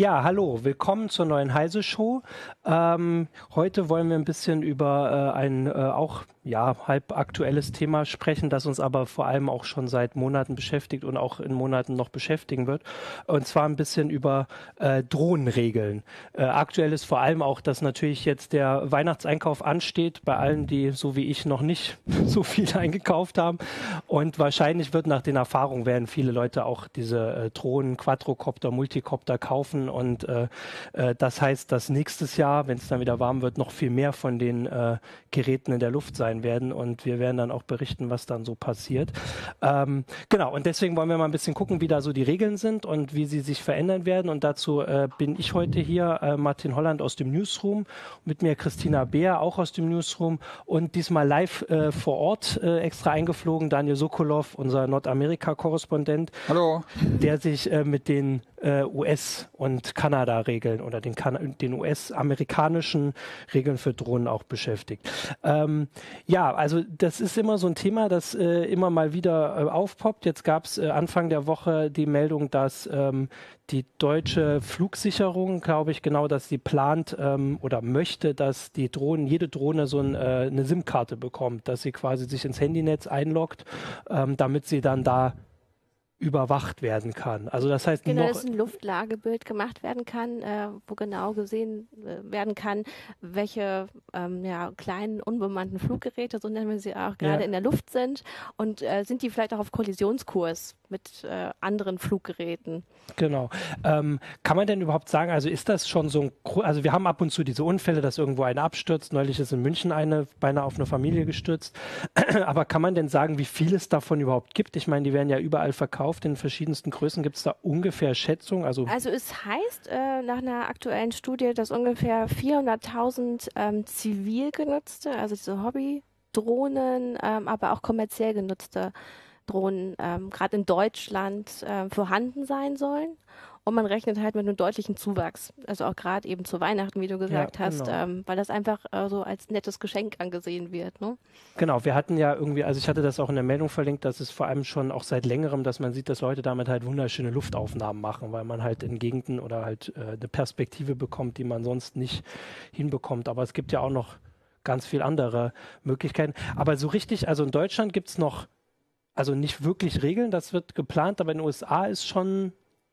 Ja, hallo, willkommen zur neuen Heise Show. Ähm, heute wollen wir ein bisschen über äh, ein äh, auch ja, halb aktuelles Thema sprechen, das uns aber vor allem auch schon seit Monaten beschäftigt und auch in Monaten noch beschäftigen wird. Und zwar ein bisschen über äh, Drohnenregeln. Äh, aktuell ist vor allem auch, dass natürlich jetzt der Weihnachtseinkauf ansteht, bei allen, die so wie ich noch nicht so viel eingekauft haben. Und wahrscheinlich wird nach den Erfahrungen werden viele Leute auch diese äh, Drohnen, Quadrocopter, Multicopter kaufen. Und äh, äh, das heißt, dass nächstes Jahr, wenn es dann wieder warm wird, noch viel mehr von den äh, Geräten in der Luft sein sein werden und wir werden dann auch berichten, was dann so passiert. Ähm, genau, und deswegen wollen wir mal ein bisschen gucken, wie da so die Regeln sind und wie sie sich verändern werden. Und dazu äh, bin ich heute hier, äh, Martin Holland aus dem Newsroom, mit mir Christina Beer auch aus dem Newsroom und diesmal live äh, vor Ort äh, extra eingeflogen, Daniel Sokolov, unser Nordamerika-Korrespondent. Hallo. Der sich äh, mit den äh, US- und Kanada-Regeln oder den, kan den US-amerikanischen Regeln für Drohnen auch beschäftigt. Ähm, ja, also das ist immer so ein Thema, das äh, immer mal wieder äh, aufpoppt. Jetzt gab es äh, Anfang der Woche die Meldung, dass ähm, die deutsche Flugsicherung, glaube ich, genau, dass sie plant ähm, oder möchte, dass die Drohnen, jede Drohne so ein, äh, eine SIM-Karte bekommt, dass sie quasi sich ins Handynetz einloggt, ähm, damit sie dann da überwacht werden kann. Also das heißt genau, dass ein Luftlagebild gemacht werden kann, äh, wo genau gesehen äh, werden kann, welche ähm, ja, kleinen unbemannten Fluggeräte, so nennen wir sie auch, gerade ja. in der Luft sind und äh, sind die vielleicht auch auf Kollisionskurs mit äh, anderen Fluggeräten. Genau. Ähm, kann man denn überhaupt sagen, also ist das schon so ein, also wir haben ab und zu diese Unfälle, dass irgendwo einer abstürzt. Neulich ist in München eine beinahe auf eine Familie gestürzt. Aber kann man denn sagen, wie viel es davon überhaupt gibt? Ich meine, die werden ja überall verkauft in verschiedensten Größen. Gibt es da ungefähr Schätzungen? Also, also es heißt äh, nach einer aktuellen Studie, dass ungefähr 400.000 ähm, zivil genutzte, also diese Hobby-Drohnen, ähm, aber auch kommerziell genutzte Drohnen ähm, gerade in Deutschland äh, vorhanden sein sollen. Und man rechnet halt mit einem deutlichen Zuwachs. Also auch gerade eben zu Weihnachten, wie du gesagt ja, hast, genau. ähm, weil das einfach äh, so als nettes Geschenk angesehen wird. Ne? Genau, wir hatten ja irgendwie, also ich hatte das auch in der Meldung verlinkt, dass es vor allem schon auch seit längerem, dass man sieht, dass Leute damit halt wunderschöne Luftaufnahmen machen, weil man halt in Gegenden oder halt äh, eine Perspektive bekommt, die man sonst nicht hinbekommt. Aber es gibt ja auch noch ganz viel andere Möglichkeiten. Aber so richtig, also in Deutschland gibt es noch also nicht wirklich Regeln, das wird geplant, aber in den USA ist schon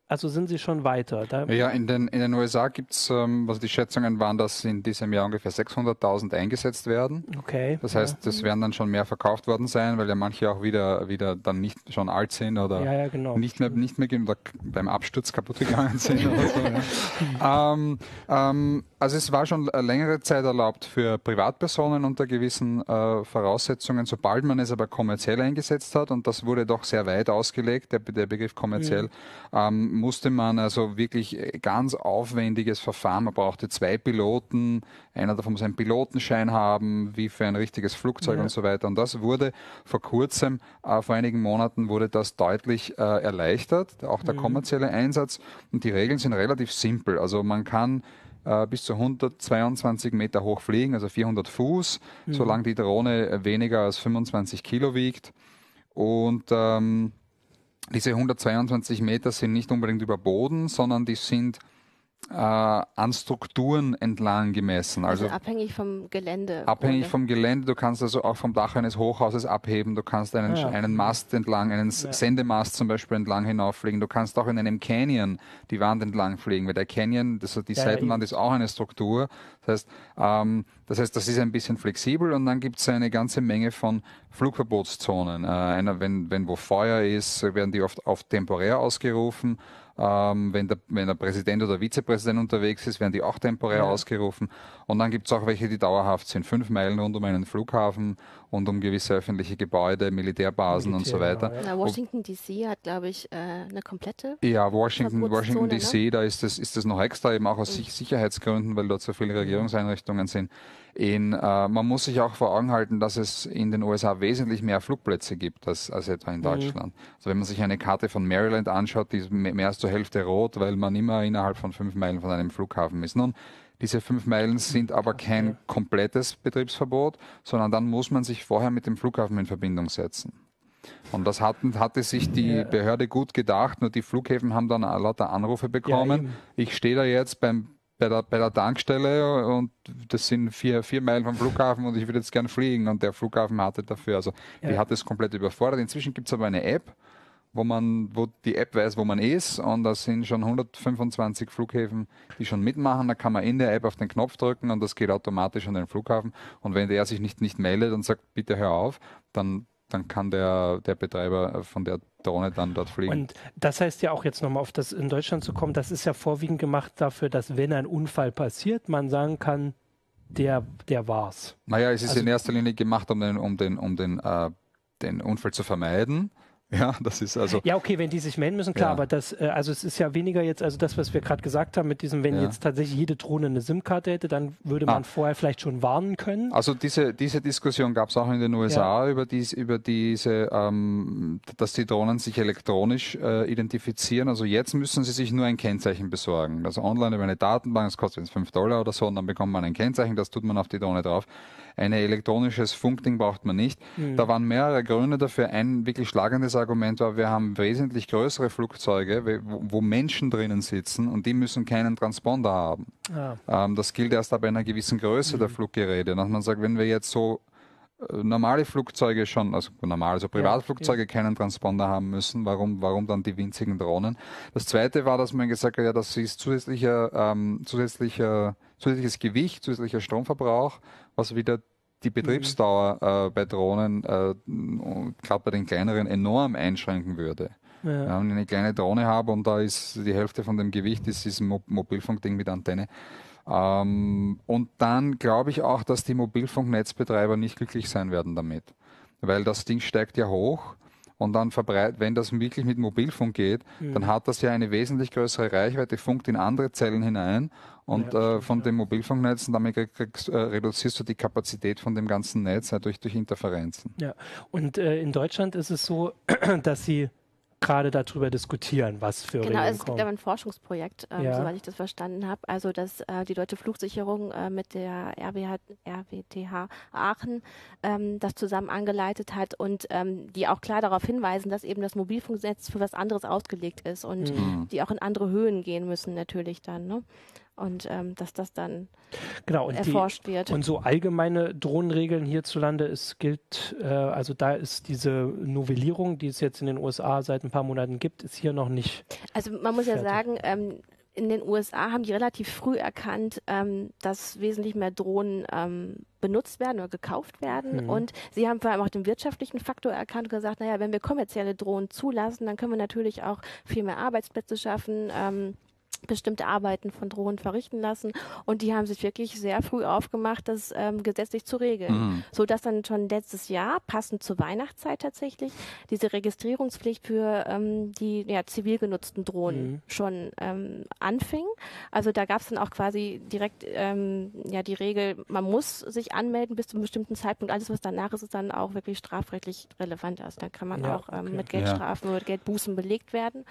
also sind sie schon weiter? Da ja, in den, in den USA gibt es, ähm, also die Schätzungen waren, dass in diesem Jahr ungefähr 600.000 eingesetzt werden. Okay. Das heißt, ja. es werden dann schon mehr verkauft worden sein, weil ja manche auch wieder, wieder dann nicht schon alt sind oder ja, ja, genau. nicht mehr, nicht mehr oder beim Absturz kaputt gegangen sind oder so. Ähm, ähm, also es war schon längere Zeit erlaubt für Privatpersonen unter gewissen äh, Voraussetzungen, sobald man es aber kommerziell eingesetzt hat und das wurde doch sehr weit ausgelegt, der, der Begriff kommerziell. Mhm ähm, musste man also wirklich äh, ganz aufwendiges Verfahren. Man brauchte zwei Piloten, einer davon muss einen Pilotenschein haben, wie für ein richtiges Flugzeug ja. und so weiter. Und das wurde vor kurzem, äh, vor einigen Monaten, wurde das deutlich äh, erleichtert, auch der mhm. kommerzielle Einsatz. Und die Regeln sind relativ simpel. Also man kann äh, bis zu 122 Meter hoch fliegen, also 400 Fuß, mhm. solange die Drohne weniger als 25 Kilo wiegt. Und ähm, diese 122 Meter sind nicht unbedingt über Boden, sondern die sind äh, an Strukturen entlang gemessen. Also, also abhängig vom Gelände. Abhängig oder? vom Gelände. Du kannst also auch vom Dach eines Hochhauses abheben. Du kannst einen, ja. einen Mast entlang, einen ja. Sendemast zum Beispiel entlang hinauffliegen. Du kannst auch in einem Canyon die Wand entlang fliegen, weil der Canyon, das, die ja, Seitenwand ist auch eine Struktur. Das heißt, ähm, das heißt, das ist ein bisschen flexibel und dann gibt es eine ganze Menge von Flugverbotszonen. Äh, einer, wenn, wenn wo Feuer ist, werden die oft, oft temporär ausgerufen ähm, wenn, der, wenn der Präsident oder Vizepräsident unterwegs ist, werden die auch temporär ja. ausgerufen. Und dann gibt es auch welche, die dauerhaft sind. Fünf Meilen rund um einen Flughafen und um gewisse öffentliche Gebäude, Militärbasen Militär, und so weiter. Ja, ja. Washington DC hat, glaube ich, äh, eine komplette. Ja, Washington, Washington DC, ne? da ist das, ist das noch extra, eben auch aus mhm. Sicherheitsgründen, weil dort so viele Regierungseinrichtungen sind. In, äh, man muss sich auch vor Augen halten, dass es in den USA wesentlich mehr Flugplätze gibt als, als etwa in mhm. Deutschland. Mhm. Also wenn man sich eine Karte von Maryland anschaut, die ist mehr als zur Hälfte rot, weil man immer innerhalb von fünf Meilen von einem Flughafen ist. Nun, diese fünf Meilen sind aber kein komplettes Betriebsverbot, sondern dann muss man sich vorher mit dem Flughafen in Verbindung setzen. Und das hatten, hatte sich die. Behörde gut gedacht, nur die Flughäfen haben dann lauter Anrufe bekommen. Ja, ich stehe da jetzt beim, bei, der, bei der Tankstelle und das sind vier, vier Meilen vom Flughafen und ich würde jetzt gern fliegen und der Flughafen hatte dafür, also ja. die hat es komplett überfordert. Inzwischen gibt es aber eine App, wo man, wo die App weiß, wo man ist und da sind schon 125 Flughäfen, die schon mitmachen. Da kann man in der App auf den Knopf drücken und das geht automatisch an den Flughafen. Und wenn der sich nicht, nicht meldet und sagt, bitte hör auf, dann dann kann der, der Betreiber von der Drohne dann dort fliegen. Und das heißt ja auch jetzt nochmal auf das in Deutschland zu kommen, das ist ja vorwiegend gemacht dafür, dass wenn ein Unfall passiert, man sagen kann, der, der war's. Naja, es ist also, in erster Linie gemacht, um den, um den, um den, äh, den Unfall zu vermeiden. Ja, das ist also. Ja, okay, wenn die sich melden müssen, klar, ja. aber das, äh, also es ist ja weniger jetzt, also das, was wir gerade gesagt haben, mit diesem, wenn ja. jetzt tatsächlich jede Drohne eine SIM-Karte hätte, dann würde man ah. vorher vielleicht schon warnen können. Also diese, diese Diskussion gab es auch in den USA ja. über, dies, über diese, ähm, dass die Drohnen sich elektronisch äh, identifizieren. Also jetzt müssen sie sich nur ein Kennzeichen besorgen. Also online über eine Datenbank, das kostet jetzt 5 Dollar oder so, und dann bekommt man ein Kennzeichen, das tut man auf die Drohne drauf. Ein elektronisches Funkding braucht man nicht. Mhm. Da waren mehrere Gründe dafür. Ein wirklich schlagendes Argument war, wir haben wesentlich größere Flugzeuge, wo, Menschen drinnen sitzen und die müssen keinen Transponder haben. Ah. Ähm, das gilt erst ab einer gewissen Größe mhm. der Fluggeräte. Dass man sagt, wenn wir jetzt so äh, normale Flugzeuge schon, also normal, also Privatflugzeuge ja, ja. keinen Transponder haben müssen. Warum, warum dann die winzigen Drohnen? Das zweite war, dass man gesagt hat, ja, das ist zusätzlicher, ähm, zusätzlicher, zusätzliches Gewicht, zusätzlicher Stromverbrauch was wieder die Betriebsdauer äh, bei Drohnen, äh, gerade bei den kleineren, enorm einschränken würde. Ja. Wenn ich eine kleine Drohne habe und da ist die Hälfte von dem Gewicht, ist dieses Mo Mobilfunkding mit Antenne. Ähm, und dann glaube ich auch, dass die Mobilfunknetzbetreiber nicht glücklich sein werden damit. Weil das Ding steigt ja hoch und dann verbreitet, wenn das wirklich mit Mobilfunk geht, mhm. dann hat das ja eine wesentlich größere Reichweite, funkt in andere Zellen hinein und ja, äh, von ja. den Mobilfunknetzen, damit kriegst, äh, reduzierst du die Kapazität von dem ganzen Netz äh, durch, durch Interferenzen. Ja, und äh, in Deutschland ist es so, dass sie gerade darüber diskutieren, was für Genau, Regeln es gibt aber ein Forschungsprojekt, ähm, ja. soweit ich das verstanden habe. Also, dass äh, die deutsche Flugsicherung äh, mit der RWH, RWTH Aachen ähm, das zusammen angeleitet hat und ähm, die auch klar darauf hinweisen, dass eben das Mobilfunknetz für was anderes ausgelegt ist und mhm. die auch in andere Höhen gehen müssen natürlich dann. Ne? Und ähm, dass das dann genau, erforscht die, wird. Und so allgemeine Drohnenregeln hierzulande, es gilt, äh, also da ist diese Novellierung, die es jetzt in den USA seit ein paar Monaten gibt, ist hier noch nicht. Also man muss fertig. ja sagen, ähm, in den USA haben die relativ früh erkannt, ähm, dass wesentlich mehr Drohnen ähm, benutzt werden oder gekauft werden. Mhm. Und sie haben vor allem auch den wirtschaftlichen Faktor erkannt und gesagt, naja, wenn wir kommerzielle Drohnen zulassen, dann können wir natürlich auch viel mehr Arbeitsplätze schaffen. Ähm, bestimmte Arbeiten von Drohnen verrichten lassen und die haben sich wirklich sehr früh aufgemacht, das ähm, gesetzlich zu regeln, mhm. so dass dann schon letztes Jahr passend zur Weihnachtszeit tatsächlich diese Registrierungspflicht für ähm, die ja, zivil genutzten Drohnen mhm. schon ähm, anfing. Also da gab es dann auch quasi direkt ähm, ja die Regel, man muss sich anmelden bis zu einem bestimmten Zeitpunkt. Alles was danach ist, ist dann auch wirklich strafrechtlich relevant. Also da kann man ja, auch ähm, okay. mit Geldstrafen ja. oder Geldbußen belegt werden.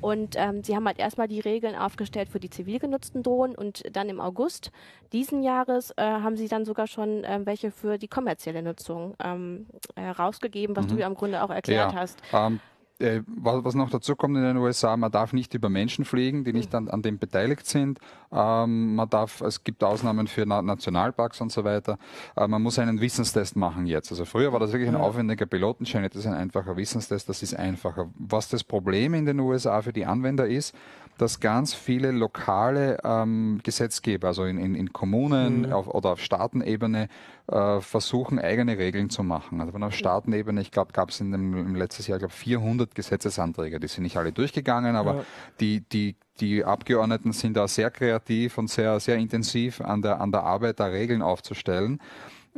Und ähm, sie haben halt erstmal die Regeln auf aufgestellt für die zivil genutzten Drohnen und dann im August diesen Jahres äh, haben sie dann sogar schon äh, welche für die kommerzielle Nutzung ähm, herausgegeben, was mhm. du ja im Grunde auch erklärt ja. hast. Um, ähm, äh, was noch dazu kommt in den USA, man darf nicht über Menschen fliegen, die nicht an, an dem beteiligt sind. Ähm, man darf, es gibt Ausnahmen für Na Nationalparks und so weiter. Äh, man muss einen Wissenstest machen jetzt. Also früher war das wirklich ein aufwendiger Pilotenschein, jetzt ist ein einfacher Wissenstest, das ist einfacher. Was das Problem in den USA für die Anwender ist, dass ganz viele lokale ähm, Gesetzgeber, also in, in, in Kommunen mhm. auf, oder auf Staatenebene, äh, versuchen, eigene Regeln zu machen. Also auf Staatenebene, ich glaube, gab es in dem, im letzten Jahr, glaube 400 Gesetzesanträge. Die sind nicht alle durchgegangen, aber ja. die, die, die Abgeordneten sind da sehr kreativ und sehr, sehr intensiv an der, an der Arbeit, da Regeln aufzustellen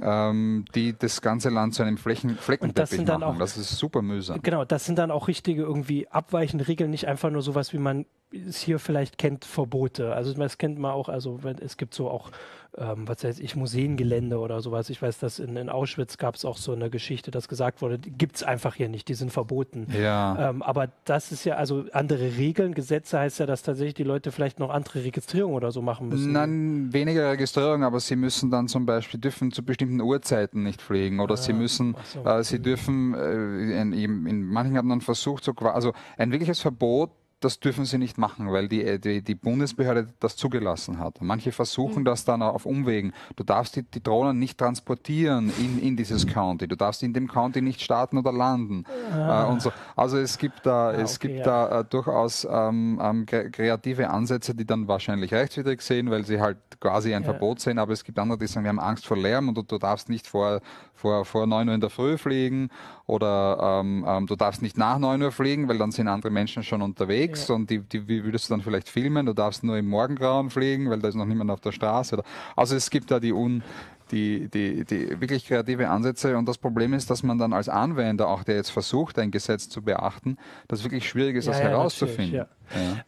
ähm, die das ganze Land zu einem Flächen, Fleckenteppich das machen. Auch, das ist super mühsam. Genau, das sind dann auch richtige irgendwie abweichende Regeln, nicht einfach nur sowas wie man es hier vielleicht kennt, Verbote. Also das kennt man auch, also es gibt so auch ähm, was weiß ich, Museengelände oder sowas. Ich weiß, dass in, in Auschwitz gab es auch so eine Geschichte, dass gesagt wurde, die gibt es einfach hier nicht, die sind verboten. Ja. Ähm, aber das ist ja, also andere Regeln, Gesetze heißt ja, dass tatsächlich die Leute vielleicht noch andere Registrierungen oder so machen müssen. Nein, weniger Registrierung, aber sie müssen dann zum Beispiel dürfen zu bestimmten Uhrzeiten nicht fliegen oder ah, sie müssen, so. äh, sie dürfen, äh, in, in, manchen hat man versucht, so, also ein wirkliches Verbot das dürfen sie nicht machen, weil die, die, die Bundesbehörde das zugelassen hat. Manche versuchen mhm. das dann auf Umwegen. Du darfst die, die Drohnen nicht transportieren in, in dieses County. Du darfst in dem County nicht starten oder landen. Ah. Äh, und so. Also es gibt da, ah, es okay, gibt ja. da äh, durchaus ähm, ähm, kreative Ansätze, die dann wahrscheinlich rechtswidrig sehen, weil sie halt quasi ein ja. Verbot sehen. Aber es gibt andere, die sagen, wir haben Angst vor Lärm und du, du darfst nicht vor, vor, vor 9 Uhr in der Früh fliegen oder ähm, ähm, du darfst nicht nach 9 Uhr fliegen, weil dann sind andere Menschen schon unterwegs ja. und die, die wie würdest du dann vielleicht filmen, du darfst nur im Morgengrauen fliegen, weil da ist noch niemand auf der Straße. Oder, also es gibt da die un die, die, die wirklich kreative Ansätze. Und das Problem ist, dass man dann als Anwender, auch der jetzt versucht, ein Gesetz zu beachten, das wirklich schwierig ist, ja, das ja, herauszufinden. Ja.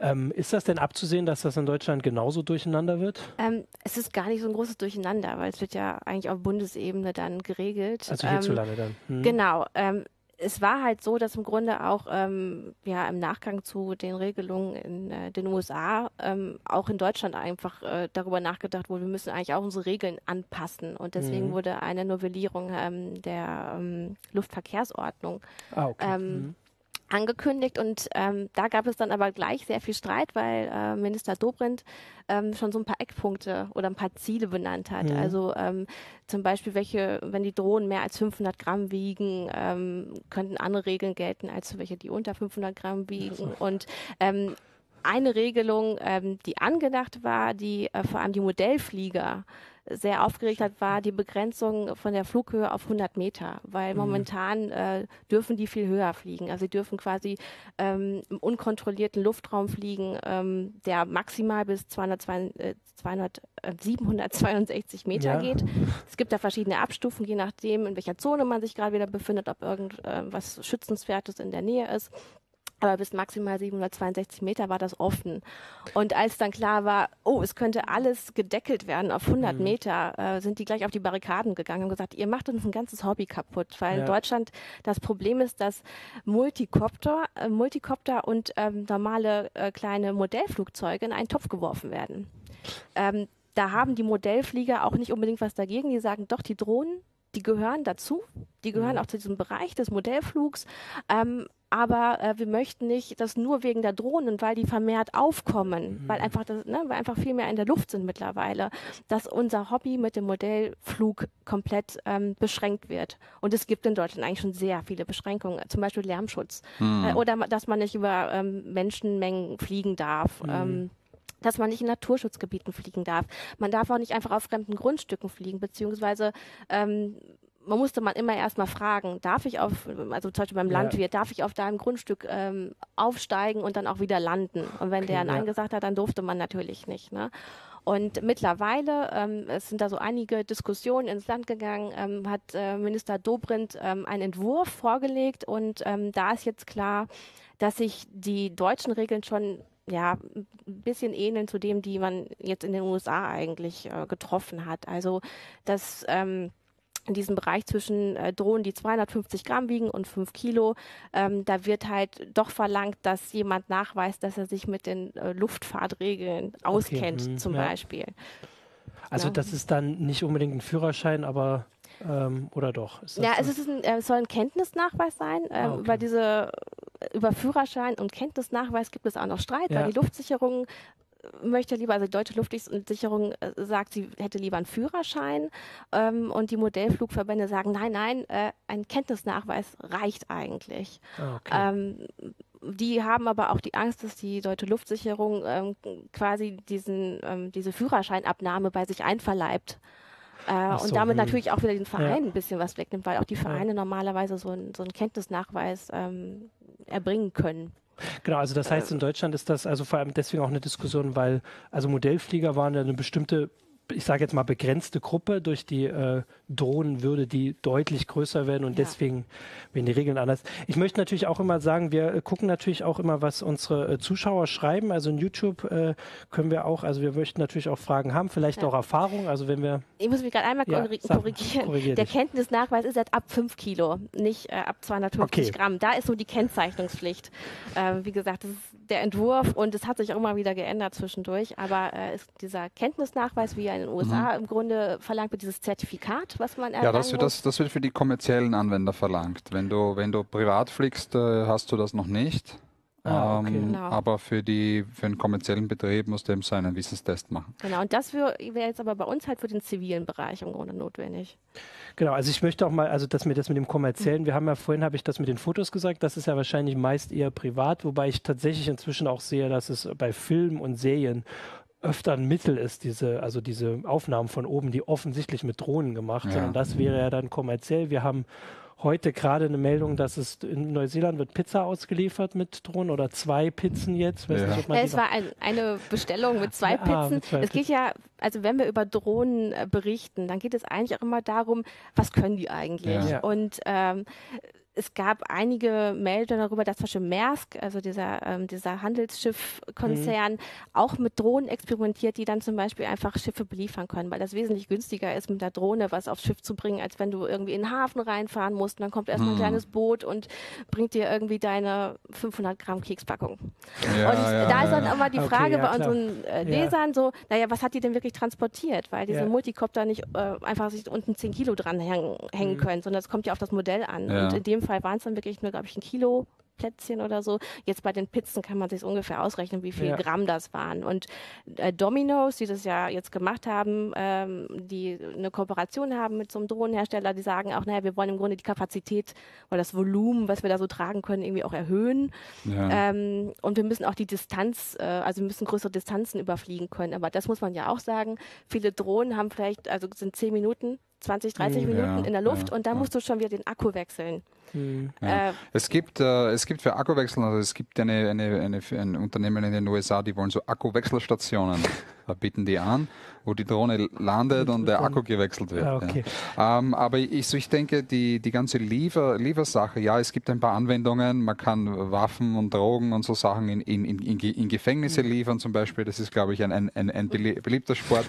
Ähm, ist das denn abzusehen, dass das in Deutschland genauso durcheinander wird? Ähm, es ist gar nicht so ein großes Durcheinander, weil es wird ja eigentlich auf Bundesebene dann geregelt. Also hierzulande ähm, dann. Hm. Genau. Ähm, es war halt so, dass im Grunde auch ähm, ja im Nachgang zu den Regelungen in äh, den USA ähm, auch in Deutschland einfach äh, darüber nachgedacht wurde, wir müssen eigentlich auch unsere Regeln anpassen und deswegen mhm. wurde eine Novellierung ähm, der ähm, Luftverkehrsordnung ah, okay. Ähm, mhm angekündigt und ähm, da gab es dann aber gleich sehr viel Streit, weil äh, Minister Dobrindt ähm, schon so ein paar Eckpunkte oder ein paar Ziele benannt hat. Mhm. Also ähm, zum Beispiel, welche, wenn die Drohnen mehr als 500 Gramm wiegen, ähm, könnten andere Regeln gelten als für welche, die unter 500 Gramm wiegen. Und ähm, eine Regelung, ähm, die angedacht war, die äh, vor allem die Modellflieger sehr aufgeregt hat, war die Begrenzung von der Flughöhe auf 100 Meter, weil mhm. momentan äh, dürfen die viel höher fliegen. Also sie dürfen quasi ähm, im unkontrollierten Luftraum fliegen, ähm, der maximal bis 200, äh, 200 äh, 762 Meter ja. geht. Es gibt da verschiedene Abstufungen, je nachdem, in welcher Zone man sich gerade wieder befindet, ob irgendwas äh, Schützenswertes in der Nähe ist aber bis maximal 762 Meter war das offen. Und als dann klar war, oh, es könnte alles gedeckelt werden auf 100 mhm. Meter, äh, sind die gleich auf die Barrikaden gegangen und gesagt, ihr macht uns ein ganzes Hobby kaputt, weil ja. in Deutschland das Problem ist, dass Multicopter, äh, Multicopter und ähm, normale äh, kleine Modellflugzeuge in einen Topf geworfen werden. Ähm, da haben die Modellflieger auch nicht unbedingt was dagegen. Die sagen, doch, die Drohnen, die gehören dazu, die gehören mhm. auch zu diesem Bereich des Modellflugs. Ähm, aber äh, wir möchten nicht, dass nur wegen der Drohnen, weil die vermehrt aufkommen, mhm. weil einfach das, ne, weil einfach viel mehr in der Luft sind mittlerweile, dass unser Hobby mit dem Modellflug komplett ähm, beschränkt wird. Und es gibt in Deutschland eigentlich schon sehr viele Beschränkungen, zum Beispiel Lärmschutz mhm. äh, oder dass man nicht über ähm, Menschenmengen fliegen darf. Mhm. Ähm, dass man nicht in Naturschutzgebieten fliegen darf. Man darf auch nicht einfach auf fremden Grundstücken fliegen, beziehungsweise ähm, man musste man immer erstmal fragen, darf ich auf, also zum Beispiel beim ja. Landwirt, darf ich auf deinem Grundstück ähm, aufsteigen und dann auch wieder landen? Und wenn okay, der Nein ja. gesagt hat, dann durfte man natürlich nicht. Ne? Und mittlerweile, ähm, es sind da so einige Diskussionen ins Land gegangen, ähm, hat äh, Minister Dobrindt ähm, einen Entwurf vorgelegt und ähm, da ist jetzt klar, dass sich die deutschen Regeln schon ja, ein bisschen ähneln zu dem, die man jetzt in den USA eigentlich äh, getroffen hat. Also, dass ähm, in diesem Bereich zwischen äh, Drohnen, die 250 Gramm wiegen und 5 Kilo, ähm, da wird halt doch verlangt, dass jemand nachweist, dass er sich mit den äh, Luftfahrtregeln auskennt, okay. hm, zum ja. Beispiel. Also ja. das ist dann nicht unbedingt ein Führerschein, aber ähm, oder doch? ja, es, ist ein, äh, es soll ein Kenntnisnachweis sein. Ähm, ah, okay. Über diese über Führerschein und Kenntnisnachweis gibt es auch noch Streit, ja. weil die Luftsicherung möchte lieber, also die deutsche Luftsicherung äh, sagt, sie hätte lieber einen Führerschein ähm, und die Modellflugverbände sagen, nein, nein, äh, ein Kenntnisnachweis reicht eigentlich. Ah, okay. Ähm, die haben aber auch die Angst, dass die deutsche Luftsicherung ähm, quasi diesen, ähm, diese Führerscheinabnahme bei sich einverleibt. Äh, so, und damit mh. Hm. natürlich auch wieder den Verein ja. ein bisschen was wegnimmt, weil auch die Vereine ja. normalerweise so, ein, so einen Kenntnisnachweis ähm, erbringen können. Genau, also das heißt, in Deutschland ist das also vor allem deswegen auch eine Diskussion, weil also Modellflieger waren ja eine bestimmte ich sage jetzt mal, begrenzte Gruppe. Durch die äh, Drohnen würde die deutlich größer werden und ja. deswegen werden die Regeln anders. Ich möchte natürlich auch immer sagen, wir äh, gucken natürlich auch immer, was unsere äh, Zuschauer schreiben. Also in YouTube äh, können wir auch, also wir möchten natürlich auch Fragen haben, vielleicht ja. auch Erfahrungen. Also wenn wir. Ich muss mich gerade einmal ja, korrigieren. Korrigier Der Kenntnisnachweis ist jetzt ab 5 Kilo, nicht äh, ab 250 okay. Gramm. Da ist so die Kennzeichnungspflicht. Ähm, wie gesagt, das ist der Entwurf und es hat sich auch immer wieder geändert zwischendurch. Aber äh, ist dieser Kenntnisnachweis, wie er in den USA mhm. im Grunde verlangt wird, dieses Zertifikat, was man Ja, das, das, das wird für die kommerziellen Anwender verlangt. Wenn du, wenn du privat fliegst, äh, hast du das noch nicht. Ah, okay. ähm, genau. Aber für, die, für einen kommerziellen Betrieb muss dem seinen Wissenstest machen. Genau, und das wäre jetzt aber bei uns halt für den zivilen Bereich im Grunde notwendig. Genau, also ich möchte auch mal, also dass mir das mit dem kommerziellen, mhm. wir haben ja vorhin, habe ich das mit den Fotos gesagt, das ist ja wahrscheinlich meist eher privat, wobei ich tatsächlich inzwischen auch sehe, dass es bei Filmen und Serien öfter ein Mittel ist, diese, also diese Aufnahmen von oben, die offensichtlich mit Drohnen gemacht sind. Und das wäre ja dann kommerziell. Wir haben heute gerade eine Meldung, dass es in Neuseeland wird Pizza ausgeliefert mit Drohnen oder zwei Pizzen jetzt. Ja. Nicht, ja, es war ein, eine Bestellung mit zwei Pizzen. Mit zwei es geht ja, also wenn wir über Drohnen äh, berichten, dann geht es eigentlich auch immer darum, was können die eigentlich? Ja. Und ähm, es gab einige Meldungen darüber, dass zum Beispiel Maersk, also dieser, ähm, dieser Handelsschiffkonzern, mhm. auch mit Drohnen experimentiert, die dann zum Beispiel einfach Schiffe beliefern können, weil das wesentlich günstiger ist, mit der Drohne was aufs Schiff zu bringen, als wenn du irgendwie in den Hafen reinfahren musst und dann kommt erstmal mhm. ein kleines Boot und bringt dir irgendwie deine 500 Gramm Kekspackung. Ja, und ja, da ist dann ja. immer die Frage okay, bei unseren äh, Lesern so, naja, was hat die denn wirklich transportiert? Weil diese Multicopter nicht äh, einfach sich unten 10 Kilo dran hängen, hängen mhm. können, sondern es kommt ja auf das Modell an. Und in dem Fall waren es dann wirklich nur, glaube ich, ein Kilo Plätzchen oder so. Jetzt bei den Pizzen kann man sich ungefähr ausrechnen, wie viel ja. Gramm das waren. Und äh, Domino's, die das ja jetzt gemacht haben, ähm, die eine Kooperation haben mit so einem Drohnenhersteller, die sagen auch, naja, wir wollen im Grunde die Kapazität oder das Volumen, was wir da so tragen können, irgendwie auch erhöhen. Ja. Ähm, und wir müssen auch die Distanz, äh, also wir müssen größere Distanzen überfliegen können. Aber das muss man ja auch sagen. Viele Drohnen haben vielleicht, also sind zehn Minuten 20, 30 hm, Minuten ja, in der Luft ja, und da musst du schon wieder den Akku wechseln. Mhm. Ja. Äh, es, gibt, äh, es gibt für Akkuwechsel, also es gibt eine, eine, eine, ein Unternehmen in den USA, die wollen so Akkuwechselstationen, da bieten die an wo die Drohne landet und der Akku gewechselt wird. Ah, okay. ja. ähm, aber ich, so ich denke, die, die ganze Liefer, Liefersache, ja, es gibt ein paar Anwendungen, man kann Waffen und Drogen und so Sachen in, in, in, in Gefängnisse mhm. liefern zum Beispiel. Das ist, glaube ich, ein, ein, ein, ein beliebter Sport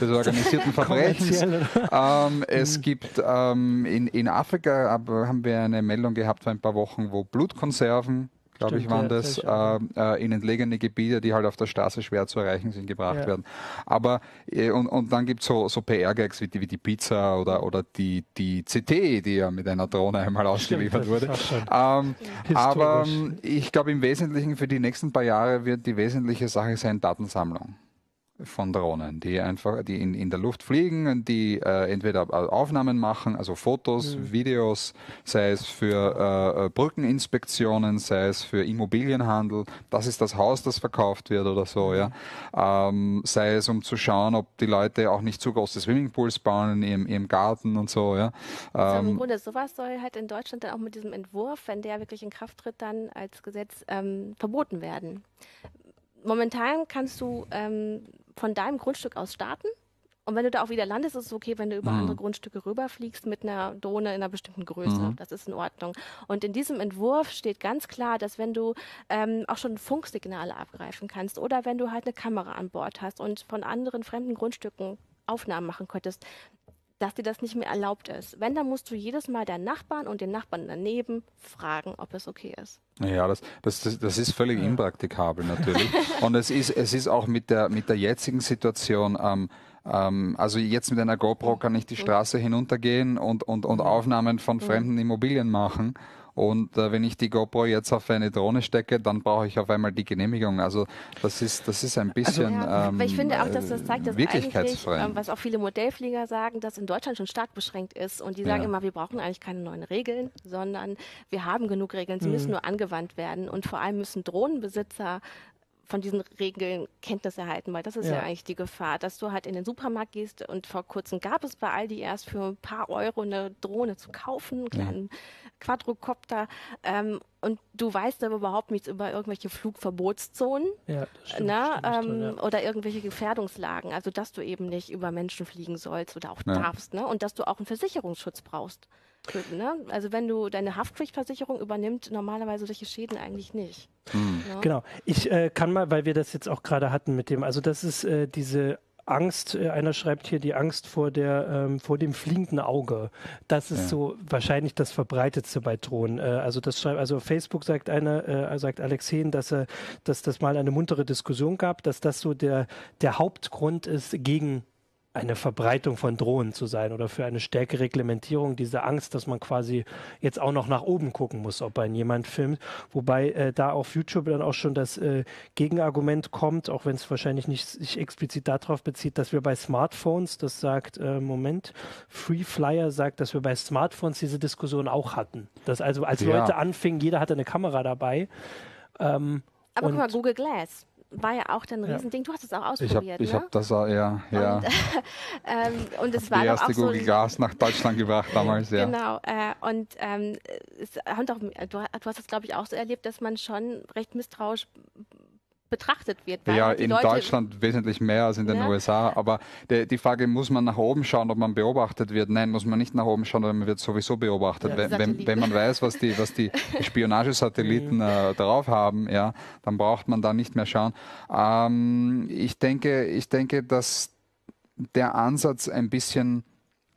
des organisierten Verbrechens. ähm, es mhm. gibt ähm, in, in Afrika haben wir eine Meldung gehabt vor ein paar Wochen, wo Blutkonserven glaube ich, waren das, äh, äh, in entlegene Gebiete, die halt auf der Straße schwer zu erreichen sind, gebracht ja. werden. Aber, äh, und, und dann gibt es so, so PR-Gags wie die, wie die Pizza oder, oder die, die CT, die ja mit einer Drohne einmal ausgeliefert Stimmt, wurde. Ähm, aber ich glaube, im Wesentlichen für die nächsten paar Jahre wird die wesentliche Sache sein Datensammlung von Drohnen, die einfach, die in, in der Luft fliegen, die äh, entweder Aufnahmen machen, also Fotos, mhm. Videos, sei es für äh, äh, Brückeninspektionen, sei es für Immobilienhandel, das ist das Haus, das verkauft wird oder so, ja. Ähm, sei es um zu schauen, ob die Leute auch nicht zu große Swimmingpools bauen in ihrem, ihrem Garten und so, ja. Also ähm, Im Grunde sowas soll halt in Deutschland dann auch mit diesem Entwurf, wenn der wirklich in Kraft tritt, dann als Gesetz ähm, verboten werden momentan kannst du ähm, von deinem Grundstück aus starten. Und wenn du da auch wieder landest, ist es okay, wenn du über mhm. andere Grundstücke rüberfliegst mit einer Drohne in einer bestimmten Größe. Mhm. Das ist in Ordnung. Und in diesem Entwurf steht ganz klar, dass wenn du ähm, auch schon Funksignale abgreifen kannst oder wenn du halt eine Kamera an Bord hast und von anderen fremden Grundstücken Aufnahmen machen könntest, dass dir das nicht mehr erlaubt ist. Wenn, dann musst du jedes Mal deinen Nachbarn und den Nachbarn daneben fragen, ob es okay ist. Ja, das, das, das ist völlig ja. impraktikabel natürlich. und es ist, es ist auch mit der, mit der jetzigen Situation, ähm, ähm, also jetzt mit einer GoPro kann ich die Straße hinuntergehen und, und, und Aufnahmen von fremden Immobilien machen. Und äh, wenn ich die GoPro jetzt auf eine Drohne stecke, dann brauche ich auf einmal die Genehmigung. Also das ist, das ist ein also, bisschen also, ja, ähm, ich finde auch, dass das zeigt, dass eigentlich, ähm, was auch viele Modellflieger sagen, dass in Deutschland schon stark beschränkt ist. Und die sagen ja. immer, wir brauchen eigentlich keine neuen Regeln, sondern wir haben genug Regeln. Sie mhm. müssen nur angewandt werden. Und vor allem müssen Drohnenbesitzer von diesen Regeln Kenntnis erhalten, weil das ist ja. ja. eigentlich die Gefahr, dass du halt in den Supermarkt gehst und vor kurzem gab es bei Aldi erst für ein paar Euro eine Drohne zu kaufen, einen kleinen ja. Quadrocopter ähm, und du weißt aber überhaupt nichts über irgendwelche Flugverbotszonen ja, stimmt, ne, stimmt, ähm, drin, ja. oder irgendwelche Gefährdungslagen, also dass du eben nicht über Menschen fliegen sollst oder auch darfst ne? und dass du auch einen Versicherungsschutz brauchst. Ne? Also wenn du deine Haftpflichtversicherung übernimmt, normalerweise solche Schäden eigentlich nicht. Mhm. Ja? Genau. Ich äh, kann mal, weil wir das jetzt auch gerade hatten mit dem, also das ist äh, diese Angst, äh, einer schreibt hier die Angst vor der ähm, vor dem fliegenden Auge. Das ist ja. so wahrscheinlich das verbreitetste bei Drohnen. Äh, also das schreibt, also Facebook sagt einer, äh, sagt Alexen, dass er, dass das mal eine muntere Diskussion gab, dass das so der der Hauptgrund ist gegen eine Verbreitung von Drohnen zu sein oder für eine stärkere Reglementierung, diese Angst, dass man quasi jetzt auch noch nach oben gucken muss, ob ein jemand filmt. Wobei äh, da auf YouTube dann auch schon das äh, Gegenargument kommt, auch wenn es wahrscheinlich nicht sich explizit darauf bezieht, dass wir bei Smartphones, das sagt, äh, Moment, Free Flyer sagt, dass wir bei Smartphones diese Diskussion auch hatten. Dass also als ja. Leute anfingen, jeder hatte eine Kamera dabei. Ähm, Aber guck mal, Google Glass war ja auch dann ein Riesending. Du hast es auch ausprobiert, Ich habe ne? hab das auch, ja. ja. Und, ähm, und es war die erste auch Google so Gas nach Deutschland gebracht damals, ja. Genau. Äh, und ähm, es, und auch, du, du hast das, glaube ich, auch so erlebt, dass man schon recht misstrauisch betrachtet wird. ja, in Leute Deutschland wesentlich mehr als in den ja. USA. Aber die, die, Frage, muss man nach oben schauen, ob man beobachtet wird? Nein, muss man nicht nach oben schauen, weil man wird sowieso beobachtet. Ja, wenn, wenn, wenn, man weiß, was die, was die Spionagesatelliten äh, drauf haben, ja, dann braucht man da nicht mehr schauen. Ähm, ich denke, ich denke, dass der Ansatz ein bisschen,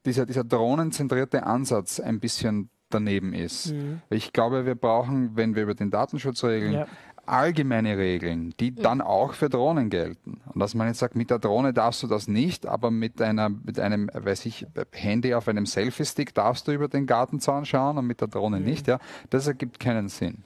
dieser, dieser drohnenzentrierte Ansatz ein bisschen daneben ist. Mhm. Ich glaube, wir brauchen, wenn wir über den Datenschutz regeln, ja allgemeine Regeln, die mhm. dann auch für Drohnen gelten. Und dass man jetzt sagt, mit der Drohne darfst du das nicht, aber mit einer, mit einem, weiß ich, Handy auf einem Selfie-Stick darfst du über den Gartenzaun schauen und mit der Drohne mhm. nicht, ja. Das ergibt keinen Sinn.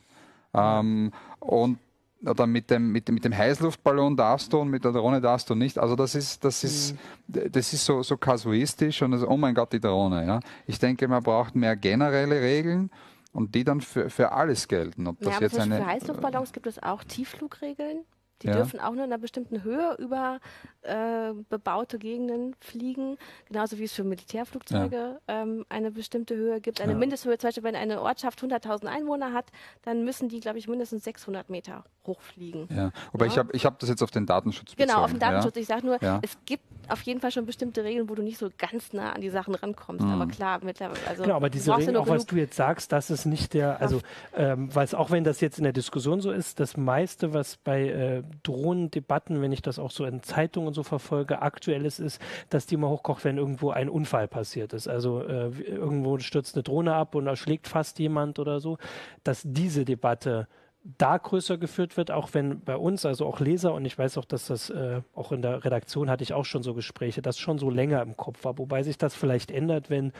Ähm, und oder mit dem, mit, mit dem Heißluftballon darfst du und mit der Drohne darfst du nicht. Also das ist, das ist, mhm. das ist so, so kasuistisch und das, oh mein Gott, die Drohne. Ja. Ich denke, man braucht mehr generelle Regeln und die dann für, für alles gelten. Ob das ja, jetzt eine, für Heißluftballons gibt es auch Tiefflugregeln. Die ja. dürfen auch nur in einer bestimmten Höhe über äh, bebaute Gegenden fliegen, genauso wie es für Militärflugzeuge ja. ähm, eine bestimmte Höhe gibt. Eine ja. Mindesthöhe, zum Beispiel, wenn eine Ortschaft 100.000 Einwohner hat, dann müssen die, glaube ich, mindestens 600 Meter hochfliegen. Ja, aber ich habe ich hab das jetzt auf den Datenschutz bezogen. Genau, auf den Datenschutz. Ich sage nur, es gibt auf jeden Fall schon bestimmte Regeln, wo du nicht so ganz nah an die Sachen rankommst. Mhm. Aber klar, mittlerweile. Also genau, aber diese Regeln, auch was du jetzt sagst, das ist nicht der, also, ähm, weil es auch wenn das jetzt in der Diskussion so ist, das meiste, was bei äh, Drohnendebatten, wenn ich das auch so in Zeitungen und so verfolge, aktuelles ist, dass die mal hochkocht, wenn irgendwo ein Unfall passiert ist. Also äh, irgendwo stürzt eine Drohne ab und erschlägt fast jemand oder so, dass diese Debatte da größer geführt wird, auch wenn bei uns, also auch Leser, und ich weiß auch, dass das äh, auch in der Redaktion hatte ich auch schon so Gespräche, das schon so länger im Kopf war, wobei sich das vielleicht ändert, wenn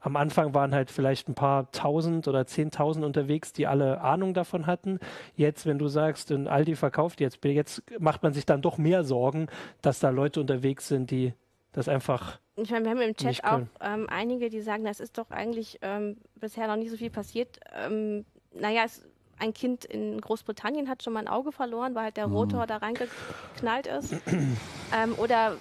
am Anfang waren halt vielleicht ein paar tausend oder zehntausend unterwegs, die alle Ahnung davon hatten. Jetzt, wenn du sagst, in Aldi verkauft jetzt, jetzt macht man sich dann doch mehr Sorgen, dass da Leute unterwegs sind, die das einfach ich meine, wir haben im Chat auch ähm, einige, die sagen, das ist doch eigentlich ähm, bisher noch nicht so viel passiert. Ähm, naja, es ein Kind in Großbritannien hat schon mal ein Auge verloren, weil halt der Rotor mhm. da reingeknallt ist. ähm, oder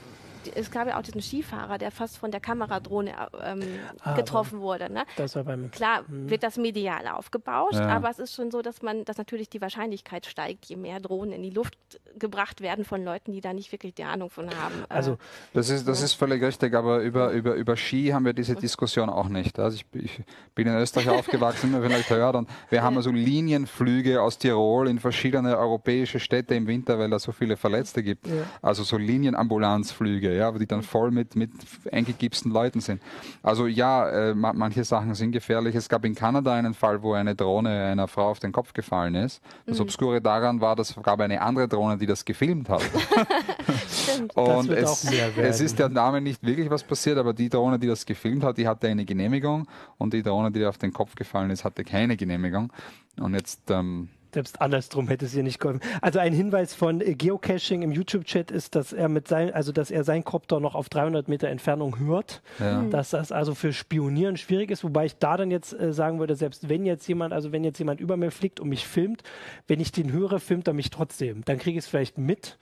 es gab ja auch diesen Skifahrer, der fast von der Kameradrohne ähm, ah, getroffen wurde. Ne? Das war beim, Klar hm. wird das medial aufgebauscht, ja. aber es ist schon so, dass man, dass natürlich die Wahrscheinlichkeit steigt, je mehr Drohnen in die Luft gebracht werden von Leuten, die da nicht wirklich die Ahnung von haben. Also das ist das ist völlig richtig, aber über über über Ski haben wir diese Diskussion auch nicht. Also ich, ich bin in Österreich aufgewachsen, wie man vielleicht hört, und wir haben also Linienflüge aus Tirol in verschiedene europäische Städte im Winter, weil da so viele Verletzte gibt. Ja. Also so Linienambulanzflüge Flüge, ja, die dann voll mit, mit eingegipsten Leuten sind. Also ja, äh, manche Sachen sind gefährlich. Es gab in Kanada einen Fall, wo eine Drohne einer Frau auf den Kopf gefallen ist. Das mhm. Obskure daran war, dass es gab eine andere Drohne, die das gefilmt hat. Und es, es ist der Name nicht wirklich was passiert, aber die Drohne, die das gefilmt hat, die hatte eine Genehmigung und die Drohne, die auf den Kopf gefallen ist, hatte keine Genehmigung. Und jetzt ähm, selbst andersrum hätte es ihr nicht geholfen. Also ein Hinweis von äh, Geocaching im YouTube-Chat ist, dass er mit sein, also dass er sein Kopter noch auf 300 Meter Entfernung hört, ja. Mhm. dass das also für Spionieren schwierig ist, wobei ich da dann jetzt äh, sagen würde, selbst wenn jetzt jemand, also wenn jetzt jemand über mir fliegt und mich filmt, wenn ich den höre, filmt er mich trotzdem. Dann kriege ich es vielleicht mit.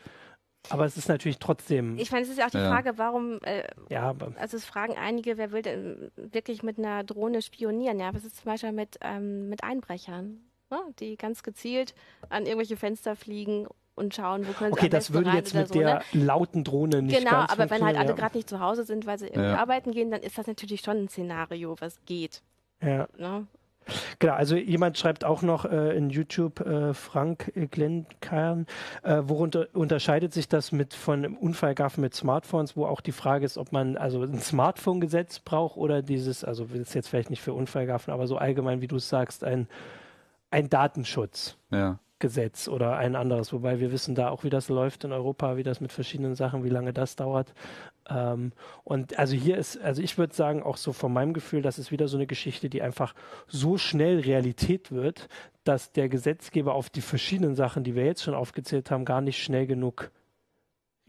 Aber es ist natürlich trotzdem. Ich meine, es ist ja auch die ja. Frage, warum. Äh, ja, also es fragen einige, wer will denn wirklich mit einer Drohne spionieren? Ja, was ist zum Beispiel mit, ähm, mit Einbrechern? Ne, die ganz gezielt an irgendwelche Fenster fliegen und schauen, wo können sie Okay, das würde jetzt mit so, der ne? lauten Drohne nicht Genau, aber wenn halt alle ja. gerade nicht zu Hause sind, weil sie irgendwie ja. arbeiten gehen, dann ist das natürlich schon ein Szenario, was geht. Ja. Ne? Genau, also jemand schreibt auch noch äh, in YouTube, äh, Frank Glennkern, äh, worunter unterscheidet sich das mit von Unfallgaffen mit Smartphones, wo auch die Frage ist, ob man also ein Smartphone-Gesetz braucht oder dieses, also ist jetzt vielleicht nicht für Unfallgaffen, aber so allgemein, wie du es sagst, ein ein Datenschutzgesetz ja. oder ein anderes, wobei wir wissen da auch, wie das läuft in Europa, wie das mit verschiedenen Sachen, wie lange das dauert. Ähm, und also hier ist, also ich würde sagen, auch so von meinem Gefühl, das ist wieder so eine Geschichte, die einfach so schnell Realität wird, dass der Gesetzgeber auf die verschiedenen Sachen, die wir jetzt schon aufgezählt haben, gar nicht schnell genug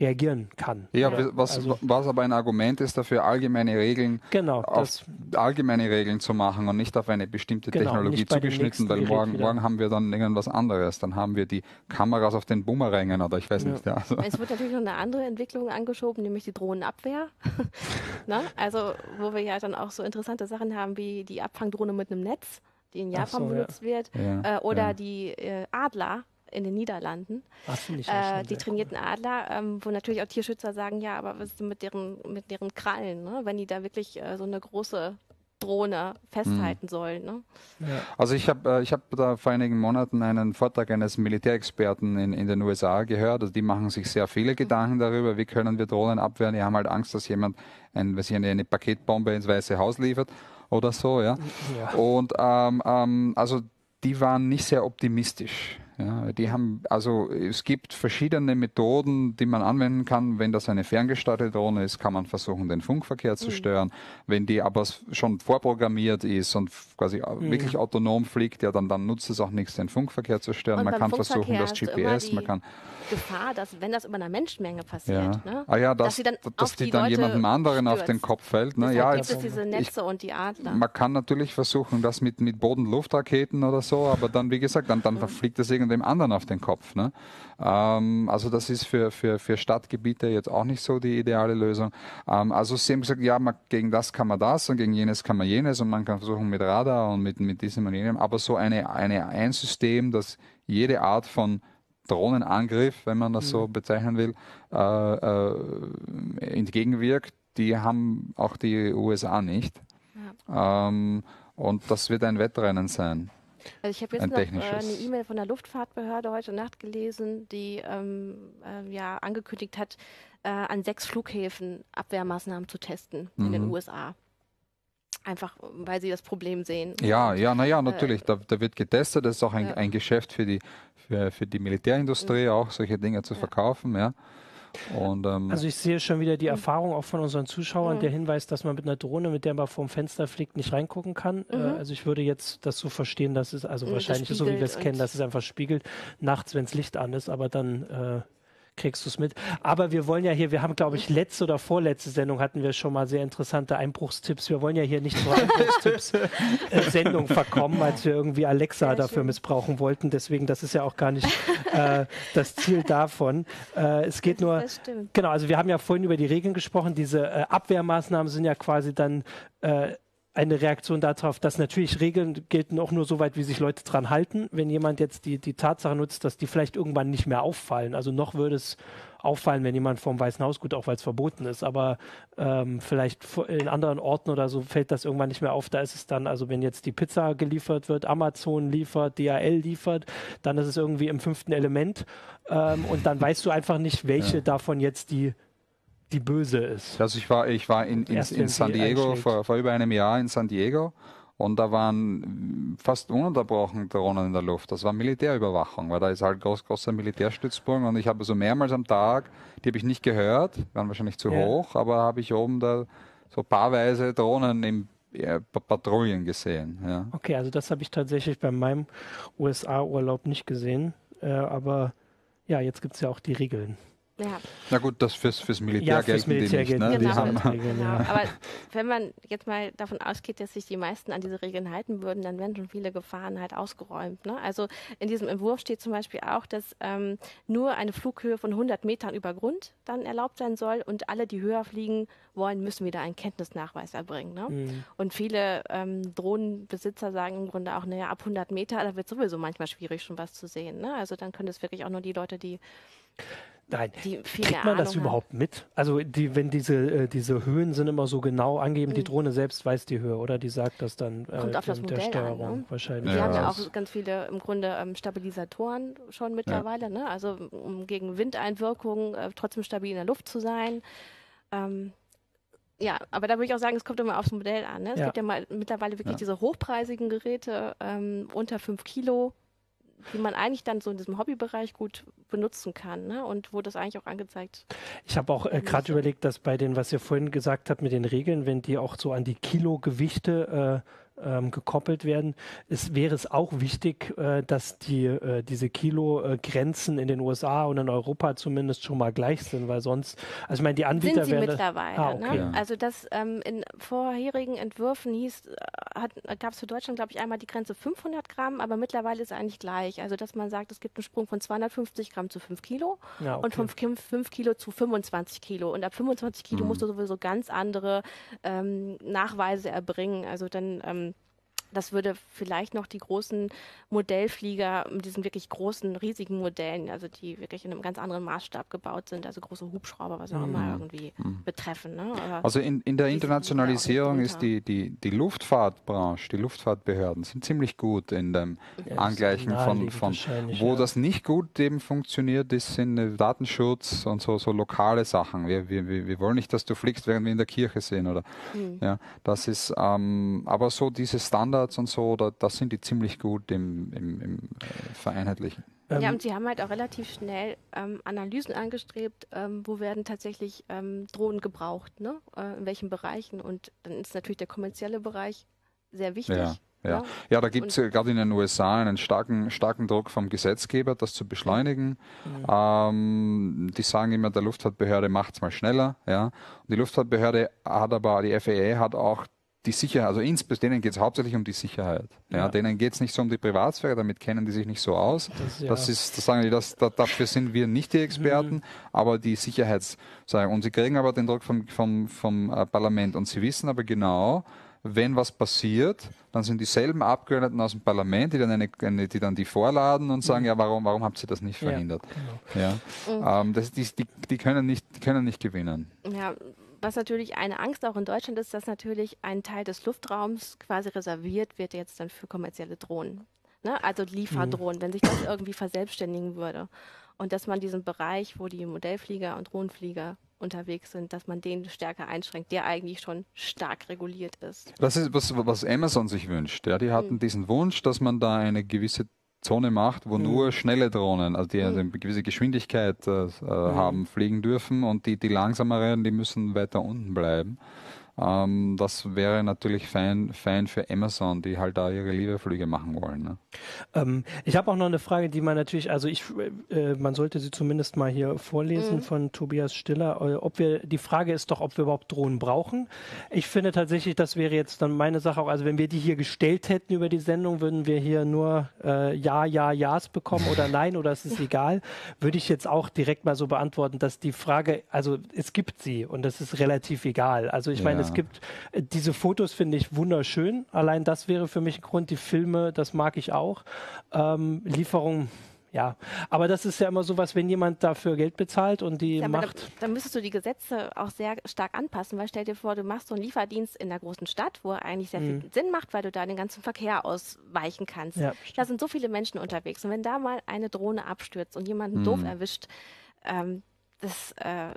reagieren kann. Ja, ja. Was, also, was aber ein Argument ist dafür, allgemeine Regeln genau, auf allgemeine Regeln zu machen und nicht auf eine bestimmte genau, Technologie zugeschnitten, weil morgen, morgen haben wir dann irgendwas anderes. Dann haben wir die Kameras auf den Boomerangen oder ich weiß ja. nicht. Ja, also. Es wird natürlich noch eine andere Entwicklung angeschoben, nämlich die Drohnenabwehr. ne? Also wo wir ja dann auch so interessante Sachen haben wie die Abfangdrohne mit einem Netz, die in Japan so, benutzt wird, äh, oder die äh, Adler, in den Niederlanden. Ach, äh, die trainierten Adler, ähm, wo natürlich auch Tierschützer sagen, ja, aber was ist denn mit deren, mit deren Krallen, ne? wenn die da wirklich äh, so eine große Drohne festhalten mhm. sollen. Ne? Ja. Also ich habe äh, ich hab da vor einigen Monaten einen Vortrag eines Militärexperten in, in den USA gehört. Also die machen sich sehr viele Gedanken darüber, wie können wir Drohnen abwehren. Die haben halt Angst, dass jemand ein, weiß ich, eine, eine Paketbombe ins Weiße Haus liefert oder so. Ja. ja. Und ähm, ähm, also die waren nicht sehr optimistisch. Ja, die haben, also es gibt verschiedene Methoden, die man anwenden kann. Wenn das eine ferngesteuerte Drohne ist, kann man versuchen, den Funkverkehr zu mhm. stören. Wenn die aber schon vorprogrammiert ist und quasi mhm. wirklich autonom fliegt, ja, dann, dann nutzt es auch nichts, den Funkverkehr zu stören. Und man kann versuchen, das GPS, man kann Gefahr, dass wenn das über einer Menschenmenge passiert, ja. Ne, ah ja, das, dass, dann, dass die, die dann jemandem anderen stürzt. auf den Kopf fällt. Ne? Ja, gibt es diese Netze ich, und die Adler. Man kann natürlich versuchen, das mit, mit Boden-Luft-Raketen oder so, aber dann, wie gesagt, dann, dann mhm. fliegt das irgendeinem anderen auf den Kopf. Ne? Ähm, also das ist für, für, für Stadtgebiete jetzt auch nicht so die ideale Lösung. Ähm, also sie haben gesagt, ja, man, gegen das kann man das und gegen jenes kann man jenes und man kann versuchen mit Radar und mit, mit diesem und jenem, aber so eine, eine, ein System, das jede Art von Drohnenangriff, wenn man das mhm. so bezeichnen will, äh, äh, entgegenwirkt. Die haben auch die USA nicht. Ja. Ähm, und das wird ein Wettrennen sein. Also ich habe jetzt noch äh, eine E-Mail von der Luftfahrtbehörde heute Nacht gelesen, die ähm, äh, ja angekündigt hat, äh, an sechs Flughäfen Abwehrmaßnahmen zu testen mhm. in den mhm. USA. Einfach, weil sie das Problem sehen. Ja, ja, naja, natürlich. Da, da, wird getestet. Das ist auch ein, ein Geschäft für die, für, für die Militärindustrie, mhm. auch solche Dinge zu verkaufen. Ja. Und, ähm, also ich sehe schon wieder die mhm. Erfahrung auch von unseren Zuschauern, mhm. der Hinweis, dass man mit einer Drohne, mit der man vorm Fenster fliegt, nicht reingucken kann. Äh, mhm. also ich würde jetzt das so verstehen, dass es also mhm, wahrscheinlich so, wie wir es kennen, dass es einfach spiegelt nachts, wenn es Licht an ist, aber dann äh, kriegst du es mit. Aber wir wollen ja hier, wir haben, glaube ich, letzte oder vorletzte Sendung hatten wir schon mal sehr interessante Einbruchstipps. Wir wollen ja hier nicht zur Einbruchstipps-Sendung äh, verkommen, als wir irgendwie Alexa sehr dafür schön. missbrauchen wollten. Deswegen, das ist ja auch gar nicht äh, das Ziel davon. Äh, es geht nur, genau, also wir haben ja vorhin über die Regeln gesprochen. Diese äh, Abwehrmaßnahmen sind ja quasi dann äh, eine Reaktion darauf, dass natürlich Regeln gelten auch nur so weit, wie sich Leute dran halten. Wenn jemand jetzt die, die Tatsache nutzt, dass die vielleicht irgendwann nicht mehr auffallen. Also noch würde es auffallen, wenn jemand vom Weißen Haus, gut, auch weil es verboten ist, aber ähm, vielleicht in anderen Orten oder so fällt das irgendwann nicht mehr auf. Da ist es dann, also wenn jetzt die Pizza geliefert wird, Amazon liefert, DHL liefert, dann ist es irgendwie im fünften Element ähm, und dann weißt du einfach nicht, welche ja. davon jetzt die die böse ist. Also ich war, ich war in, in, in San Diego vor, vor über einem Jahr in San Diego und da waren fast ununterbrochen Drohnen in der Luft. Das war Militärüberwachung, weil da ist halt groß, großer Militärstützpunkt und ich habe so mehrmals am Tag, die habe ich nicht gehört, waren wahrscheinlich zu ja. hoch, aber habe ich oben da so paarweise Drohnen im Patrouillen gesehen. Ja. Okay, also das habe ich tatsächlich bei meinem USA-Urlaub nicht gesehen. Äh, aber ja, jetzt gibt es ja auch die Regeln. Ja. Na gut, das fürs, fürs Militär ja, fürs Militär die nicht, ne? Genau. Die haben, genau. Ja. Aber wenn man jetzt mal davon ausgeht, dass sich die meisten an diese Regeln halten würden, dann werden schon viele Gefahren halt ausgeräumt. Ne? Also in diesem Entwurf steht zum Beispiel auch, dass ähm, nur eine Flughöhe von 100 Metern über Grund dann erlaubt sein soll und alle, die höher fliegen wollen, müssen wieder einen Kenntnisnachweis erbringen. Ne? Mhm. Und viele ähm, Drohnenbesitzer sagen im Grunde auch, naja, ab 100 Meter, da wird sowieso manchmal schwierig, schon was zu sehen. Ne? Also dann können es wirklich auch nur die Leute, die Nein, kriegt man das überhaupt mit? Also die, wenn diese, äh, diese Höhen sind immer so genau angeben, mhm. die Drohne selbst weiß die Höhe, oder? Die sagt das dann äh, Kommt auf das Modell der Steuerung an, ne? wahrscheinlich. Wir ja. haben ja auch ganz viele im Grunde ähm, Stabilisatoren schon mittlerweile, ja. ne? also um gegen Windeinwirkungen äh, trotzdem stabil in der Luft zu sein. Ähm, ja, aber da würde ich auch sagen, es kommt immer aufs Modell an. Ne? Es ja. gibt ja mal mittlerweile wirklich diese hochpreisigen Geräte ähm, unter 5 Kilo, die man eigentlich dann so in diesem Hobbybereich gut benutzen kann ne? und wo das eigentlich auch angezeigt Ich habe auch äh, gerade überlegt, dass bei den, was ihr vorhin gesagt habt mit den Regeln, wenn die auch so an die Kilogewichte äh, ähm, gekoppelt werden. Es wäre es auch wichtig, äh, dass die, äh, diese Kilo-Grenzen in den USA und in Europa zumindest schon mal gleich sind, weil sonst, also ich meine, die Anbieter sind sie werden mittlerweile. Ah, okay. ne? Also das ähm, in vorherigen Entwürfen hieß, äh, gab es für Deutschland, glaube ich, einmal die Grenze 500 Gramm, aber mittlerweile ist es eigentlich gleich. Also dass man sagt, es gibt einen Sprung von 250 Gramm zu 5 Kilo ja, okay. und von 5 Kilo zu 25 Kilo. Und ab 25 Kilo mhm. musst du sowieso ganz andere ähm, Nachweise erbringen. Also dann ähm, das würde vielleicht noch die großen Modellflieger mit diesen wirklich großen, riesigen Modellen, also die wirklich in einem ganz anderen Maßstab gebaut sind, also große Hubschrauber, was auch immer mhm. irgendwie mhm. betreffen. Ne? also in, in der Internationalisierung ist die, die, die Luftfahrtbranche, die Luftfahrtbehörden sind ziemlich gut in dem ja, Angleichen von, von wo ja. das nicht gut eben funktioniert, ist sind Datenschutz und so, so lokale Sachen. Wir, wir, wir wollen nicht, dass du fliegst, während wir in der Kirche sind, oder? Mhm. Ja, das ist, ähm, aber so diese Standard Standards und so, da, das sind die ziemlich gut im, im, im äh, Vereinheitlichen. Ja, ähm, und sie haben halt auch relativ schnell ähm, Analysen angestrebt, ähm, wo werden tatsächlich ähm, Drohnen gebraucht, ne? Äh, in welchen Bereichen. Und dann ist natürlich der kommerzielle Bereich sehr wichtig. Ja. Ja. ja, da gibt es gerade in den USA einen starken, starken Druck vom Gesetzgeber, das zu beschleunigen. Mhm. Ähm, die sagen immer, der Luftfahrtbehörde macht es mal schneller. Ja. Und die Luftfahrtbehörde hat aber, die FAA hat auch die Sicherheit, also insbesondere denen geht es hauptsächlich um die Sicherheit. Ja, ja. Denen geht es nicht so um die Privatsphäre, damit kennen die sich nicht so aus. Das, ja. das ist, das sagen die, das, da, dafür sind wir nicht die Experten, mhm. aber die Sicherheitssache. Und sie kriegen aber den Druck vom, vom, vom äh, Parlament und sie wissen aber genau, wenn was passiert, dann sind dieselben Abgeordneten aus dem Parlament, die dann, eine, eine, die, dann die vorladen und sagen, mhm. ja, warum, warum habt ihr das nicht verhindert? Ja, genau. ja. Mhm. Ähm, das, die, die, die, können nicht, die können nicht gewinnen. Ja, was natürlich eine Angst auch in Deutschland ist, dass natürlich ein Teil des Luftraums quasi reserviert wird jetzt dann für kommerzielle Drohnen. Ne? Also Lieferdrohnen, mhm. wenn sich das irgendwie verselbstständigen würde. Und dass man diesen Bereich, wo die Modellflieger und Drohnenflieger unterwegs sind, dass man den stärker einschränkt, der eigentlich schon stark reguliert ist. Das ist was, was Amazon sich wünscht. Ja, die hatten mhm. diesen Wunsch, dass man da eine gewisse Zone macht, wo mhm. nur schnelle Drohnen, also die mhm. eine gewisse Geschwindigkeit äh, mhm. haben, fliegen dürfen und die, die langsameren, die müssen weiter unten bleiben. Ähm, das wäre natürlich fein, fein für Amazon, die halt da ihre Liebeflüge machen wollen. Ne? Ähm, ich habe auch noch eine Frage, die man natürlich, also ich, äh, man sollte sie zumindest mal hier vorlesen mhm. von Tobias Stiller. Äh, ob wir, die Frage ist doch, ob wir überhaupt Drohnen brauchen. Ich finde tatsächlich, das wäre jetzt dann meine Sache auch. Also wenn wir die hier gestellt hätten über die Sendung, würden wir hier nur äh, Ja, Ja, Ja's bekommen oder Nein oder es ist egal. Würde ich jetzt auch direkt mal so beantworten, dass die Frage, also es gibt sie und das ist relativ egal. Also ich ja. meine, es gibt äh, diese Fotos finde ich wunderschön. Allein das wäre für mich ein Grund. Die Filme, das mag ich auch. Ähm, Lieferung, ja, aber das ist ja immer so was, wenn jemand dafür Geld bezahlt und die ja, macht. Dann, dann müsstest du die Gesetze auch sehr stark anpassen, weil stell dir vor, du machst so einen Lieferdienst in einer großen Stadt, wo er eigentlich sehr mhm. viel Sinn macht, weil du da den ganzen Verkehr ausweichen kannst. Ja, da sind so viele Menschen unterwegs und wenn da mal eine Drohne abstürzt und jemanden mhm. doof erwischt, ähm, das, äh,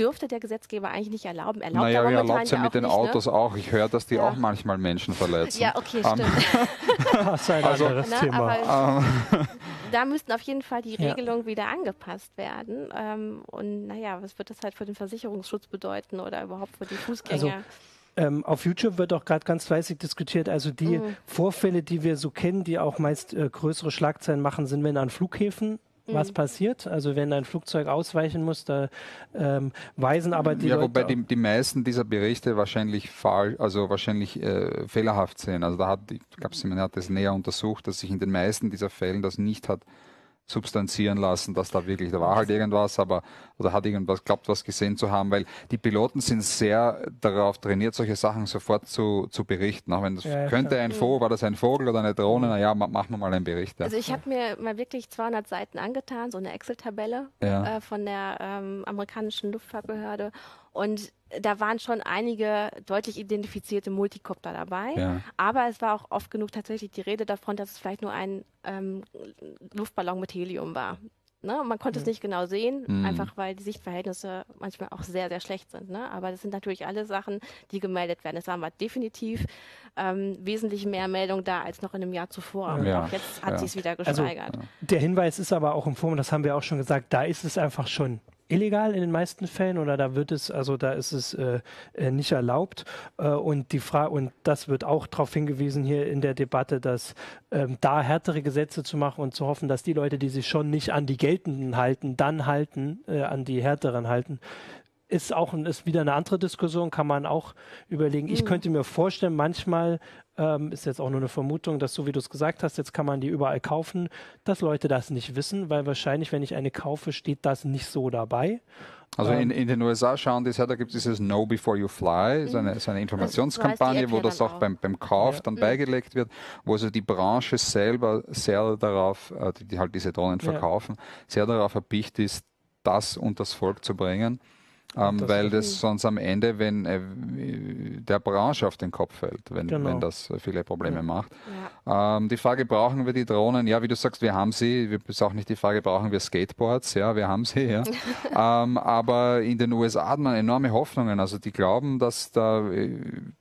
dürfte der Gesetzgeber eigentlich nicht erlauben. Erlaubt naja, er erlaubt es ja mit den nicht, ne? Autos ne? auch. Ich höre, dass die ja. auch manchmal Menschen verletzen. Ja, okay, stimmt. das ist ein also, anderes na, Thema. da müssten auf jeden Fall die Regelungen ja. wieder angepasst werden. Ähm, und naja, was wird das halt für den Versicherungsschutz bedeuten oder überhaupt für die Fußgänger? Also, ähm, auf YouTube wird auch gerade ganz fleißig diskutiert. Also die mhm. Vorfälle, die wir so kennen, die auch meist äh, größere Schlagzeilen machen, sind, wenn an Flughäfen was mhm. passiert. Also wenn ein Flugzeug ausweichen muss, da ähm, weisen aber die ja, Leute wobei die, die meisten dieser Berichte wahrscheinlich fall, also wahrscheinlich äh, fehlerhaft sind. Also da hat, gab es hat das näher untersucht, dass sich in den meisten dieser Fällen das nicht hat substanzieren lassen, dass da wirklich, da war halt irgendwas, aber oder hat irgendwas, glaubt was gesehen zu haben, weil die Piloten sind sehr darauf trainiert, solche Sachen sofort zu, zu berichten. Auch wenn das ja, könnte klar. ein Vogel, war das ein Vogel oder eine Drohne, mhm. naja, machen wir mal einen Bericht. Ja. Also ich habe mir mal wirklich 200 Seiten angetan, so eine Excel-Tabelle ja. äh, von der ähm, amerikanischen Luftfahrtbehörde und da waren schon einige deutlich identifizierte Multikopter dabei. Ja. Aber es war auch oft genug tatsächlich die Rede davon, dass es vielleicht nur ein ähm, Luftballon mit Helium war. Ne? Man konnte mhm. es nicht genau sehen, mhm. einfach weil die Sichtverhältnisse manchmal auch sehr, sehr schlecht sind. Ne? Aber das sind natürlich alle Sachen, die gemeldet werden. Es waren wir definitiv ähm, wesentlich mehr Meldungen da als noch in einem Jahr zuvor. Ja. Auch jetzt hat ja. sich wieder also, gesteigert. Also, der Hinweis ist aber auch im Forum, das haben wir auch schon gesagt, da ist es einfach schon illegal in den meisten Fällen oder da wird es, also da ist es äh, äh, nicht erlaubt. Äh, und die Frage, und das wird auch darauf hingewiesen hier in der Debatte, dass ähm, da härtere Gesetze zu machen und zu hoffen, dass die Leute, die sich schon nicht an die geltenden halten, dann halten, äh, an die härteren halten, ist auch ist wieder eine andere Diskussion, kann man auch überlegen. Mhm. Ich könnte mir vorstellen, manchmal ähm, ist jetzt auch nur eine Vermutung, dass so wie du es gesagt hast, jetzt kann man die überall kaufen, dass Leute das nicht wissen, weil wahrscheinlich, wenn ich eine kaufe, steht das nicht so dabei. Also in, ähm, in den USA schauen die, da gibt es dieses Know Before You Fly, so eine, so eine Informationskampagne, wo das auch, beim, beim Kauf ja. dann mhm. beigelegt wird, wo also die Branche selber sehr darauf, äh, die, die halt diese Drohnen verkaufen, ja. sehr darauf erpicht ist, das unters Volk zu bringen. Ähm, weil das sonst am Ende, wenn äh, der Branche auf den Kopf fällt, wenn, genau. wenn das viele Probleme ja. macht. Ja. Ähm, die Frage, brauchen wir die Drohnen? Ja, wie du sagst, wir haben sie. Wir ist auch nicht die Frage, brauchen wir Skateboards? Ja, wir haben sie. Ja. ähm, aber in den USA hat man enorme Hoffnungen. Also die glauben, dass da äh,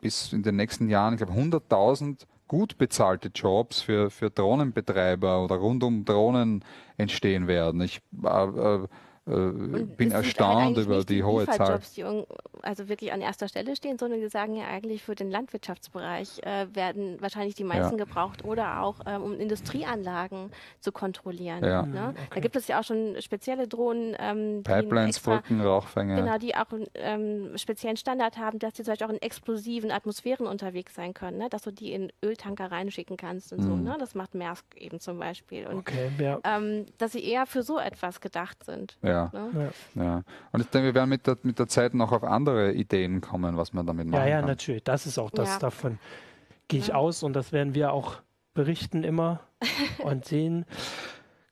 bis in den nächsten Jahren, ich glaube, 100.000 gut bezahlte Jobs für, für Drohnenbetreiber oder rund um Drohnen entstehen werden. Ich äh, äh äh, bin erstaunt halt über die, hohe Zahl. Die also wirklich an erster Stelle stehen, sondern wir sagen ja eigentlich für den Landwirtschaftsbereich äh, werden wahrscheinlich die meisten ja. gebraucht oder auch ähm, um Industrieanlagen zu kontrollieren. Ja. Ne? Okay. Da gibt es ja auch schon spezielle Drohnen, ähm, Pipelines, extra, Brücken, Rauchfänge. Genau, die auch einen ähm, speziellen Standard haben, dass die zum Beispiel auch in explosiven Atmosphären unterwegs sein können, ne? dass du die in Öltanker reinschicken kannst und mhm. so. Ne? Das macht Maersk eben zum Beispiel. Und okay, ja. ähm, dass sie eher für so etwas gedacht sind. Ja. Ne? Ja. ja. Und ich denke, wir werden mit der, mit der Zeit noch auf andere Ideen kommen, was man damit machen ja, ja, kann. natürlich. Das ist auch das. Ja. Davon gehe ich aus und das werden wir auch berichten immer und sehen.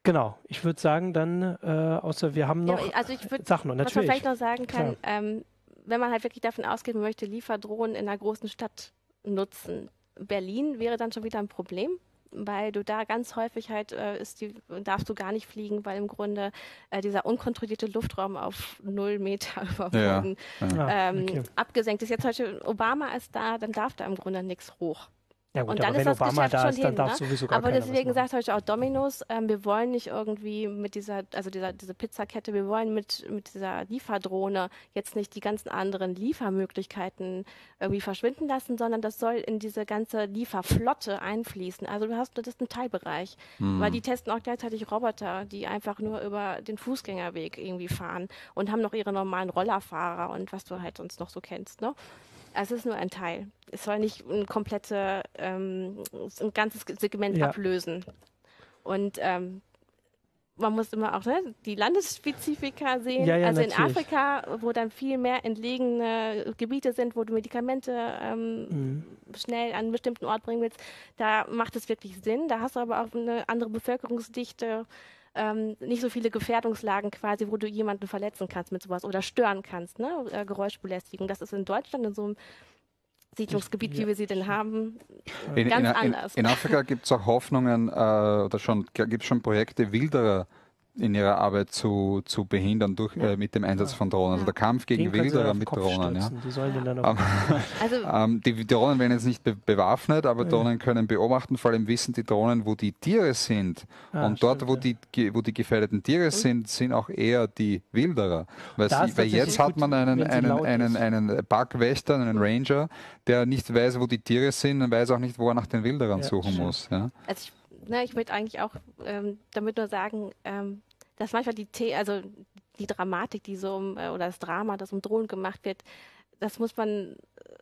Genau, ich würde sagen, dann, äh, außer wir haben noch ja, also ich würd, Sachen. Und natürlich. Was man vielleicht noch sagen kann, ähm, wenn man halt wirklich davon ausgeht, man möchte Lieferdrohnen in einer großen Stadt nutzen. Berlin wäre dann schon wieder ein Problem, weil du da ganz häufig halt äh, ist die, darfst du gar nicht fliegen, weil im Grunde äh, dieser unkontrollierte Luftraum auf null Meter über Boden ja, ja. ähm, okay. abgesenkt ist. Jetzt heute Obama ist da, dann darf da im Grunde nichts hoch. Ja gut, und dann ist das Obama Geschäft da schon ist, hin, darf ne? Aber deswegen sagt heute auch Dominos, ähm, wir wollen nicht irgendwie mit dieser, also dieser, diese Pizzakette, wir wollen mit, mit dieser Lieferdrohne jetzt nicht die ganzen anderen Liefermöglichkeiten irgendwie verschwinden lassen, sondern das soll in diese ganze Lieferflotte einfließen. Also du hast, das ist ein Teilbereich, mhm. weil die testen auch gleichzeitig Roboter, die einfach nur über den Fußgängerweg irgendwie fahren und haben noch ihre normalen Rollerfahrer und was du halt sonst noch so kennst, ne? Also es ist nur ein Teil. Es soll nicht ein komplette, ähm, ein ganzes Segment ja. ablösen. Und ähm, man muss immer auch ne, die Landesspezifika sehen. Ja, ja, also natürlich. in Afrika, wo dann viel mehr entlegene Gebiete sind, wo du Medikamente ähm, mhm. schnell an einen bestimmten Ort bringen willst, da macht es wirklich Sinn. Da hast du aber auch eine andere Bevölkerungsdichte ähm, nicht so viele Gefährdungslagen quasi, wo du jemanden verletzen kannst mit sowas oder stören kannst, ne? Äh, Geräuschbelästigung. Das ist in Deutschland in so einem Siedlungsgebiet, ja. wie wir sie denn haben, in, ganz in, anders. In, in Afrika gibt es auch Hoffnungen äh, oder schon gibt es schon Projekte, Wilderer in ihrer Arbeit zu, zu behindern durch, ja. äh, mit dem Einsatz ja. von Drohnen. Also der Kampf gegen Wilderer mit Drohnen. Ja. Die sollen den dann auch also, ähm, die Drohnen werden jetzt nicht be bewaffnet, aber Drohnen können beobachten, vor allem wissen die Drohnen, wo die Tiere sind. Ah, und dort, stimmt, wo, die, wo die gefährdeten Tiere sind, sind auch eher die Wilderer. Weil, sie, weil jetzt hat man einen, einen, einen, einen Parkwächter, einen Ranger, der nicht weiß, wo die Tiere sind und weiß auch nicht, wo er nach den Wilderern suchen stimmt. muss. Also ich, na, ich würde eigentlich auch ähm, damit nur sagen, ähm, dass manchmal die, The also die Dramatik, die so um, äh, oder das Drama, das um Drohnen gemacht wird, das muss man äh,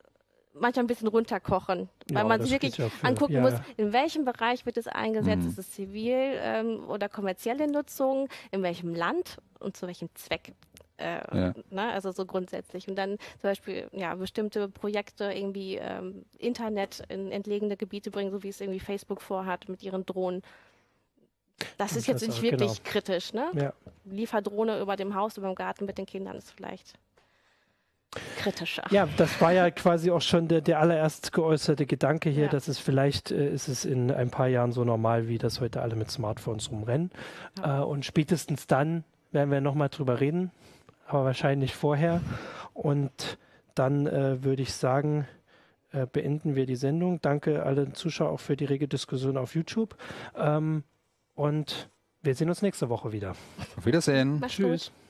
manchmal ein bisschen runterkochen, weil ja, man sich wirklich ja für, angucken ja. muss, in welchem Bereich wird es eingesetzt, mhm. ist es zivil ähm, oder kommerzielle Nutzung, in welchem Land und zu welchem Zweck. Äh, ja. ne? Also so grundsätzlich. Und dann zum Beispiel ja bestimmte Projekte irgendwie ähm, Internet in entlegene Gebiete bringen, so wie es irgendwie Facebook vorhat mit ihren Drohnen. Das ist jetzt nicht wirklich genau. kritisch, ne? Ja. Lieferdrohne über dem Haus, über dem Garten mit den Kindern ist vielleicht kritischer. Ja, das war ja quasi auch schon der, der allererst geäußerte Gedanke hier, ja. dass es vielleicht äh, ist es in ein paar Jahren so normal, wie das heute alle mit Smartphones rumrennen. Ja. Äh, und spätestens dann werden wir nochmal drüber reden, aber wahrscheinlich vorher. Und dann äh, würde ich sagen, äh, beenden wir die Sendung. Danke allen Zuschauern auch für die rege Diskussion auf YouTube. Ähm, und wir sehen uns nächste Woche wieder. Auf Wiedersehen. Tschüss. Gut.